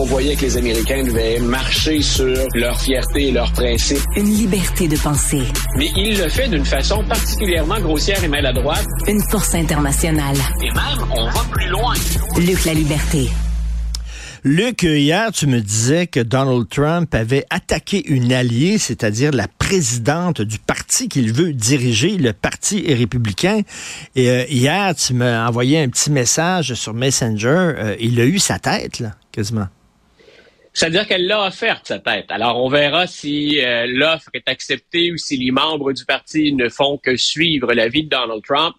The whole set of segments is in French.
On voyait que les Américains devaient marcher sur leur fierté et leurs principes. Une liberté de penser. Mais il le fait d'une façon particulièrement grossière et maladroite. Une force internationale. Et même, on va plus loin. Luc la liberté. Luc, hier, tu me disais que Donald Trump avait attaqué une alliée, c'est-à-dire la présidente du parti qu'il veut diriger, le Parti républicain. Et euh, hier, tu m'as envoyé un petit message sur Messenger. Euh, il a eu sa tête, là, quasiment. C'est-à-dire qu'elle l'a offerte, sa tête. Alors, on verra si euh, l'offre est acceptée ou si les membres du parti ne font que suivre l'avis de Donald Trump.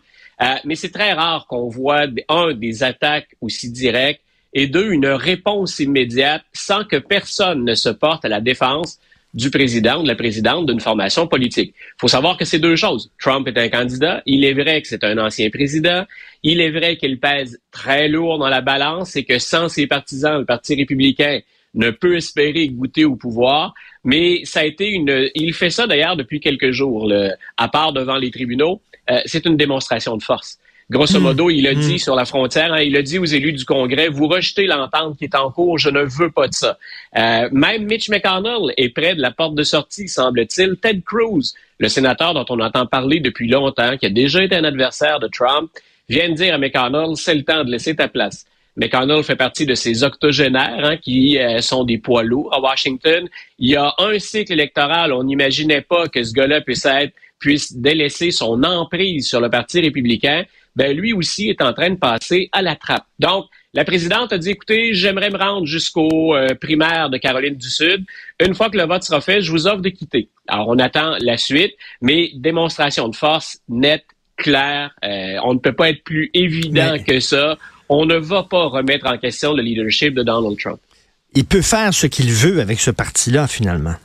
mais c'est très rare qu'on voit, un, des attaques aussi directes et deux, une réponse immédiate sans que personne ne se porte à la défense du président de la présidente d'une formation politique. Il faut savoir que c'est deux choses. Trump est un candidat. Il est vrai que c'est un ancien président. Il est vrai qu'il pèse très lourd dans la balance et que sans ses partisans, le Parti républicain ne peut espérer goûter au pouvoir. Mais ça a été une. Il fait ça d'ailleurs depuis quelques jours, à part devant les tribunaux. Euh, c'est une démonstration de force. Grosso hmm. modo, il a dit hmm. sur la frontière, hein, il a dit aux élus du Congrès, vous rejetez l'entente qui est en cours, je ne veux pas de ça. Euh, même Mitch McConnell est près de la porte de sortie, semble-t-il. Ted Cruz, le sénateur dont on entend parler depuis longtemps, qui a déjà été un adversaire de Trump, vient de dire à McConnell, c'est le temps de laisser ta place. McConnell fait partie de ces octogénaires hein, qui euh, sont des poids lourds à Washington. Il y a un cycle électoral, on n'imaginait pas que ce gars-là puisse être puisse délaisser son emprise sur le Parti républicain ben lui aussi est en train de passer à la trappe. Donc, la présidente a dit, écoutez, j'aimerais me rendre jusqu'au euh, primaire de Caroline du Sud. Une fois que le vote sera fait, je vous offre de quitter. Alors, on attend la suite, mais démonstration de force nette, claire. Euh, on ne peut pas être plus évident que ça. On ne va pas remettre en question le leadership de Donald Trump. Il peut faire ce qu'il veut avec ce parti-là, finalement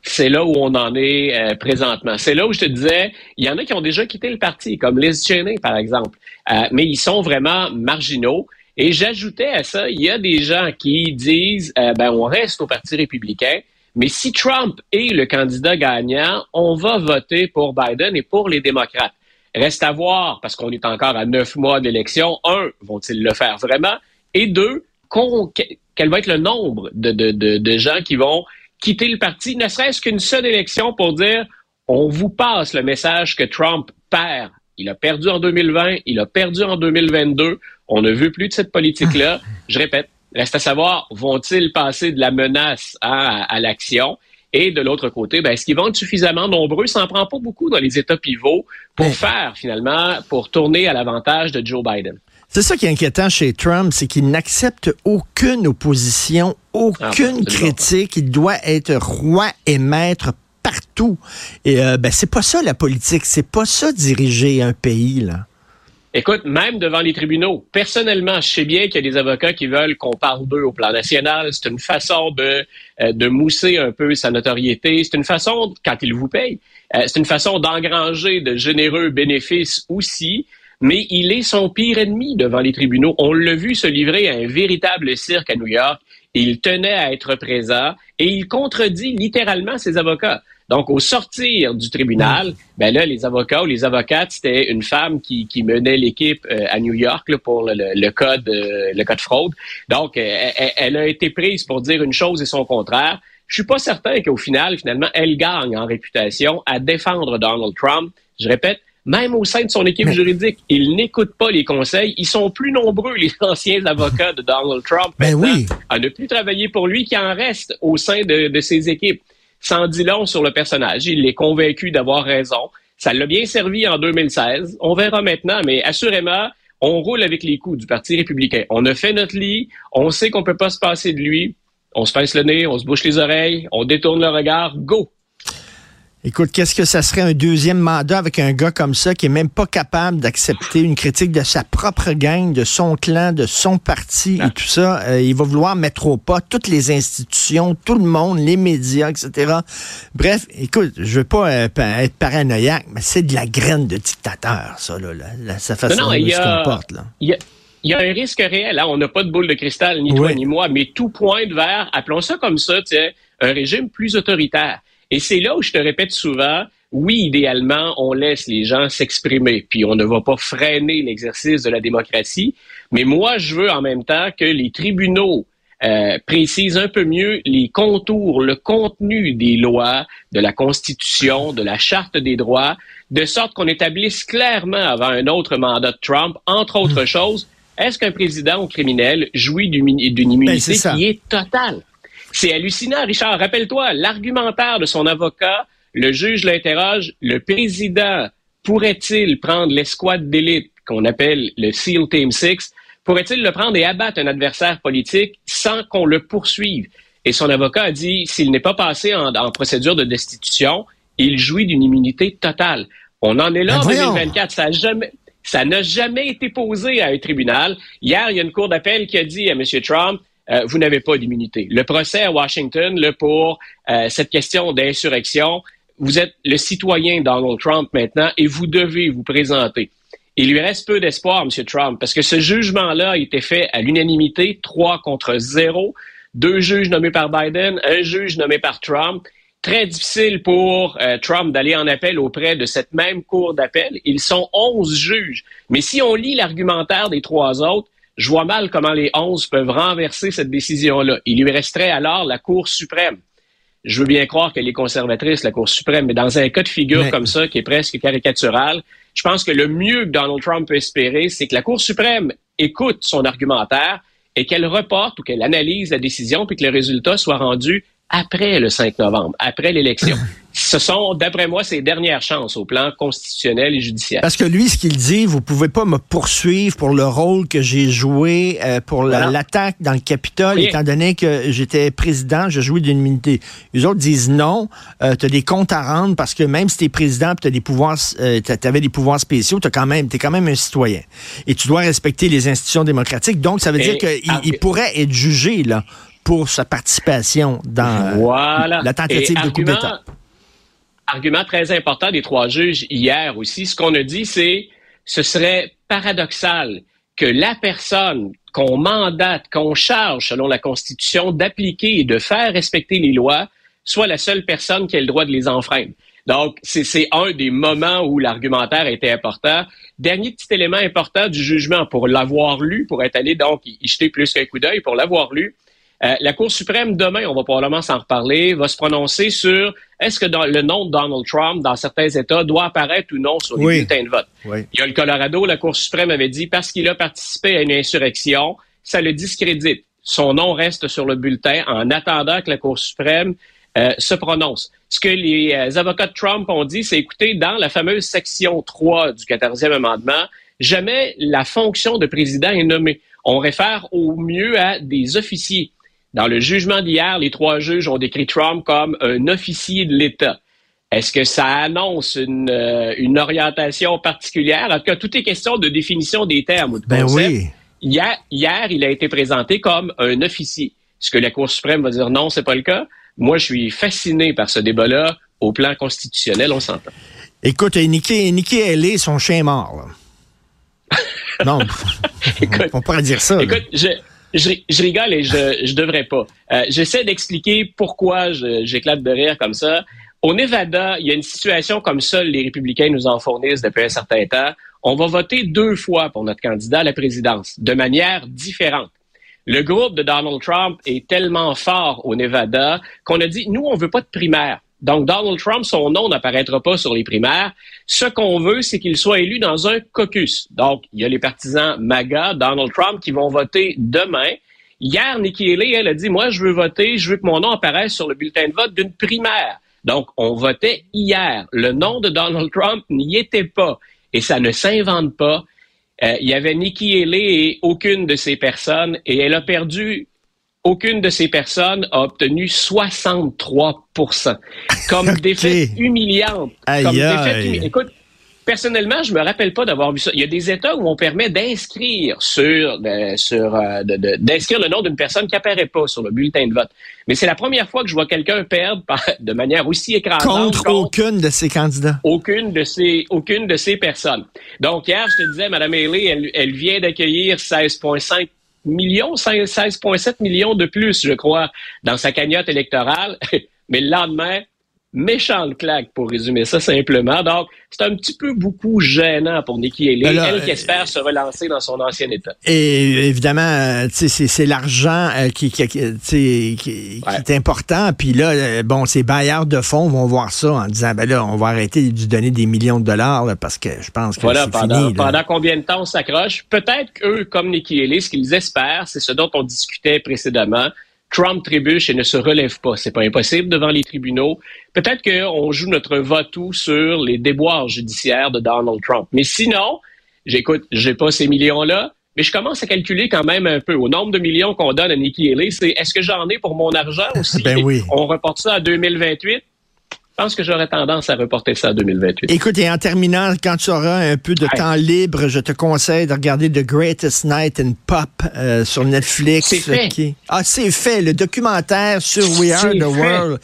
c'est là où on en est euh, présentement. C'est là où je te disais, il y en a qui ont déjà quitté le parti, comme Liz Cheney, par exemple, euh, mais ils sont vraiment marginaux. Et j'ajoutais à ça, il y a des gens qui disent, euh, ben on reste au Parti républicain, mais si Trump est le candidat gagnant, on va voter pour Biden et pour les démocrates. Reste à voir, parce qu'on est encore à neuf mois d'élection. Un, vont-ils le faire vraiment? Et deux, quel va être le nombre de, de, de, de gens qui vont quitter le parti, ne serait-ce qu'une seule élection pour dire on vous passe le message que Trump perd. Il a perdu en 2020, il a perdu en 2022. On ne veut plus de cette politique-là. Je répète, reste à savoir, vont-ils passer de la menace à, l'action? Et de l'autre côté, ben, est-ce qu'ils vont être suffisamment nombreux? Ça n'en prend pas beaucoup dans les États pivots pour faire, finalement, pour tourner à l'avantage de Joe Biden. C'est ça qui est inquiétant chez Trump, c'est qu'il n'accepte aucune opposition, aucune critique. Il doit être roi et maître partout. Et euh, ben, c'est pas ça la politique, c'est pas ça diriger un pays là. Écoute, même devant les tribunaux, personnellement, je sais bien qu'il y a des avocats qui veulent qu'on parle d'eux au plan national. C'est une façon de, euh, de mousser un peu sa notoriété. C'est une façon, quand ils vous payent, euh, c'est une façon d'engranger de généreux bénéfices aussi mais il est son pire ennemi devant les tribunaux. On l'a vu se livrer à un véritable cirque à New York. Il tenait à être présent et il contredit littéralement ses avocats. Donc, au sortir du tribunal, ben là, les avocats ou les avocates, c'était une femme qui, qui menait l'équipe euh, à New York pour le, le, code euh, le code fraude. Donc, euh, elle, elle, a été prise pour dire une chose et son contraire. Je suis pas certain qu'au final, finalement, elle gagne en réputation à défendre Donald Trump. Je répète, même au sein de son équipe juridique, il n'écoute pas les conseils. Ils sont plus nombreux, les anciens avocats de Donald Trump, ben oui. à ne plus travailler pour lui, qui en reste au sein de, de ses équipes. Sans dit long sur le personnage. Il est convaincu d'avoir raison. Ça l'a bien servi en 2016. On verra maintenant, mais assurément, on roule avec les coups du Parti républicain. On a fait notre lit. On sait qu'on peut pas se passer de lui. On se pince le nez, on se bouche les oreilles, on détourne le regard. Go! Écoute, qu'est-ce que ça serait un deuxième mandat avec un gars comme ça qui est même pas capable d'accepter une critique de sa propre gang, de son clan, de son parti et ah. tout ça? Euh, il va vouloir mettre au pas toutes les institutions, tout le monde, les médias, etc. Bref, écoute, je veux pas euh, être paranoïaque, mais c'est de la graine de dictateur, ça, là, sa façon dont il se comporte. Là. Il y a un risque réel. Hein. On n'a pas de boule de cristal, ni toi ni moi, mais tout pointe vers, appelons ça comme ça, un régime plus autoritaire. Et c'est là où je te répète souvent, oui, idéalement, on laisse les gens s'exprimer, puis on ne va pas freiner l'exercice de la démocratie, mais moi, je veux en même temps que les tribunaux euh, précise un peu mieux les contours, le contenu des lois, de la Constitution, de la Charte des droits, de sorte qu'on établisse clairement avant un autre mandat de Trump, entre autres hmm. choses, est-ce qu'un président ou criminel jouit d'une ben, immunité qui est totale? C'est hallucinant, Richard. Rappelle-toi, l'argumentaire de son avocat, le juge l'interroge, le président pourrait-il prendre l'escouade d'élite qu'on appelle le SEAL Team 6, pourrait-il le prendre et abattre un adversaire politique sans qu'on le poursuive? Et son avocat a dit, s'il n'est pas passé en, procédure de destitution, il jouit d'une immunité totale. On en est là ben en 2024. Ça n'a jamais, ça n'a jamais été posé à un tribunal. Hier, il y a une cour d'appel qui a dit à M. Trump, euh, vous n'avez pas d'immunité. Le procès à Washington là, pour euh, cette question d'insurrection, vous êtes le citoyen Donald Trump maintenant et vous devez vous présenter. Il lui reste peu d'espoir, M. Trump, parce que ce jugement-là a été fait à l'unanimité, trois contre zéro, deux juges nommés par Biden, un juge nommé par Trump. Très difficile pour euh, Trump d'aller en appel auprès de cette même cour d'appel. Ils sont onze juges. Mais si on lit l'argumentaire des trois autres, je vois mal comment les onze peuvent renverser cette décision-là. Il lui resterait alors la Cour suprême je veux bien croire qu'elle est conservatrice, la Cour suprême, mais dans un cas de figure comme ça, qui est presque caricatural, je pense que le mieux que Donald Trump peut espérer, c'est que la Cour suprême écoute son argumentaire et qu'elle reporte ou qu'elle analyse la décision, puis que le résultat soit rendu après le 5 novembre, après l'élection. ce sont, d'après moi, ses dernières chances au plan constitutionnel et judiciaire. Parce que lui, ce qu'il dit, vous pouvez pas me poursuivre pour le rôle que j'ai joué euh, pour l'attaque dans le Capitole, étant donné que j'étais président, je jouais d'une immunité. Les autres disent non, euh, tu as des comptes à rendre parce que même si tu es président tu des pouvoirs, euh, avais des pouvoirs spéciaux, tu quand même, es quand même un citoyen. Et tu dois respecter les institutions démocratiques. Donc, ça veut dire qu'il pourrait être jugé là pour sa participation dans la tentative de coup d'État argument très important des trois juges hier aussi. Ce qu'on a dit, c'est ce serait paradoxal que la personne qu'on mandate, qu'on charge selon la Constitution d'appliquer et de faire respecter les lois soit la seule personne qui a le droit de les enfreindre. Donc, c'est un des moments où l'argumentaire était important. Dernier petit élément important du jugement, pour l'avoir lu, pour être allé donc y jeter plus qu'un coup d'œil, pour l'avoir lu, euh, la Cour suprême, demain, on va probablement s'en reparler, va se prononcer sur est-ce que le nom de Donald Trump dans certains États doit apparaître ou non sur les bulletins de vote. Il y a le Colorado, la Cour suprême avait dit parce qu'il a participé à une insurrection, ça le discrédite. Son nom reste sur le bulletin en attendant que la Cour suprême euh, se prononce. Ce que les euh, avocats de Trump ont dit, c'est écoutez, dans la fameuse section 3 du 14e amendement, jamais la fonction de président est nommée. On réfère au mieux à des officiers. Dans le jugement d'hier, les trois juges ont décrit Trump comme un officier de l'État. Est-ce que ça annonce une, euh, une, orientation particulière? En tout cas, tout est question de définition des termes. ben oui. Hier, hier, il a été présenté comme un officier. Est-ce que la Cour suprême va dire non, c'est pas le cas? Moi, je suis fasciné par ce débat-là. Au plan constitutionnel, on s'entend. Écoute, Nicky, Nicky est son chien mort. non, on pourrait dire ça. Écoute, je, je, rigole et je, je devrais pas. Euh, J'essaie d'expliquer pourquoi j'éclate de rire comme ça. Au Nevada, il y a une situation comme ça, les républicains nous en fournissent depuis un certain temps. On va voter deux fois pour notre candidat à la présidence, de manière différente. Le groupe de Donald Trump est tellement fort au Nevada qu'on a dit, nous, on veut pas de primaire. Donc, Donald Trump, son nom n'apparaîtra pas sur les primaires. Ce qu'on veut, c'est qu'il soit élu dans un caucus. Donc, il y a les partisans MAGA, Donald Trump, qui vont voter demain. Hier, Nikki Haley, elle a dit, moi, je veux voter, je veux que mon nom apparaisse sur le bulletin de vote d'une primaire. Donc, on votait hier. Le nom de Donald Trump n'y était pas. Et ça ne s'invente pas. Euh, il y avait Nikki Haley et aucune de ces personnes, et elle a perdu aucune de ces personnes a obtenu 63% Comme défaite humiliante. comme défaite Écoute, personnellement, je me rappelle pas d'avoir vu ça. Il y a des États où on permet d'inscrire sur, sur euh, d'inscrire le nom d'une personne qui apparaît pas sur le bulletin de vote. Mais c'est la première fois que je vois quelqu'un perdre de manière aussi écrasante contre, aucune de ces candidats. Aucune de ces aucune de ces personnes. Donc hier, je te disais, Mme Haley, elle, elle vient d'accueillir 16,5 millions, 16,7 millions de plus, je crois, dans sa cagnotte électorale. Mais le lendemain, méchante claque, pour résumer ça simplement. Donc, c'est un petit peu beaucoup gênant pour Nikki Haley, Ben là, elle qui euh, espère se relancer dans son ancien état. Et évidemment, euh, c'est l'argent euh, qui, qui, qui, Ouais. est important. Puis là, bon, ces bailleurs de fonds vont voir ça en disant, ben là, on va arrêter de lui donner des millions de dollars là, parce que je pense que Voilà, c'est pendant, fini. pendant combien de temps on s'accroche? Peut-être qu'eux, comme Nikki Haley, ce qu'ils espèrent, c'est ce dont on discutait précédemment. Trump trébuche et ne se relève pas. C'est pas impossible devant les tribunaux. Peut-être qu'on joue notre va-tout sur les déboires judiciaires de Donald Trump. Mais sinon, j'écoute, j'ai pas ces millions-là, mais je commence à calculer quand même un peu. Au nombre de millions qu'on donne à Nikki Haley, c'est est-ce que j'en ai pour mon argent aussi? Ben oui. On reporte ça à 2028? Je pense que j'aurais tendance à reporter ça à 2028. Écoute, et en terminant, quand tu auras un peu de Ouais. temps libre, je te conseille de regarder The Greatest Night in Pop euh, sur Netflix. C'est fait. qui- Ah, c'est fait. Le documentaire sur We Are the fait. World.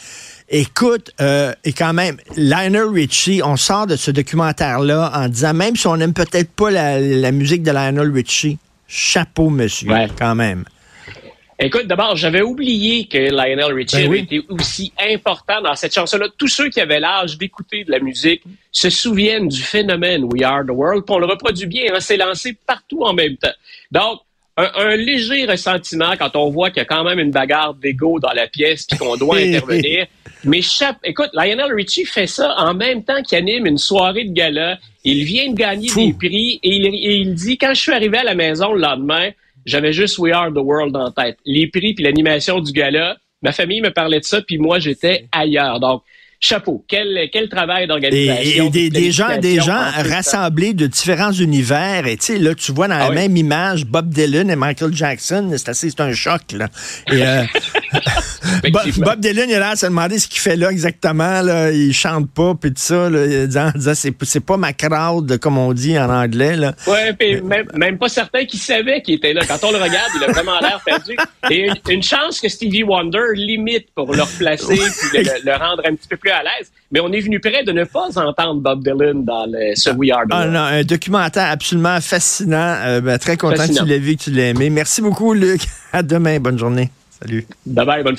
Écoute, euh, et quand même, Lionel Richie, on sort de ce documentaire-là en disant, même si on n'aime peut-être pas la, la musique de Lionel Richie, chapeau, monsieur, Ouais. quand même. Écoute, d'abord, j'avais oublié que Lionel Richie Ben oui. été aussi important dans cette chanson-là. Tous ceux qui avaient l'âge d'écouter de la musique se souviennent du phénomène We Are the World, puis on le reproduit bien. hein, c'est lancé partout en même temps. Donc, un, un léger ressentiment quand on voit qu'il y a quand même une bagarre d'ego dans la pièce puis qu'on doit intervenir. Mais chape, écoute, Lionel Richie fait ça en même temps qu'il anime une soirée de gala. Il vient de gagner Fou. des prix et il, et il dit quand je suis arrivé à la maison le lendemain, j'avais juste We Are the World en tête. Les prix puis l'animation du gala, ma famille me parlait de ça puis moi j'étais ailleurs. Donc chapeau, quel quel travail d'organisation. et des, de des gens, des gens ça. rassemblés de différents univers. Et tu là, tu vois dans la Ah oui. même image Bob Dylan et Michael Jackson. C'est assez, c'est un choc, là. Et, euh, Bob, Dylan, il a l'air de se demander ce qu'il fait là exactement. Là. Il chante pas, puis tout ça. Là, il dit- en disant, c'est, pas ma crowd, comme on dit en anglais. Là. Ouais, puis même, même pas certain qu'il savait qu'il était là. Quand on le regarde, il a vraiment l'air perdu. Et une, une chance que Stevie Wonder limite pour le replacer puis le, le rendre un petit peu plus à l'aise. Mais on est venu près de ne pas entendre Bob Dylan dans le, ce We Are the Ah, non, un documentaire absolument fascinant. Euh, ben, très content Fascinant. que tu l'aies vu, que tu l'aies aimé. Merci beaucoup, Luc. À demain. Bonne journée. Salut. Bye bye, bonne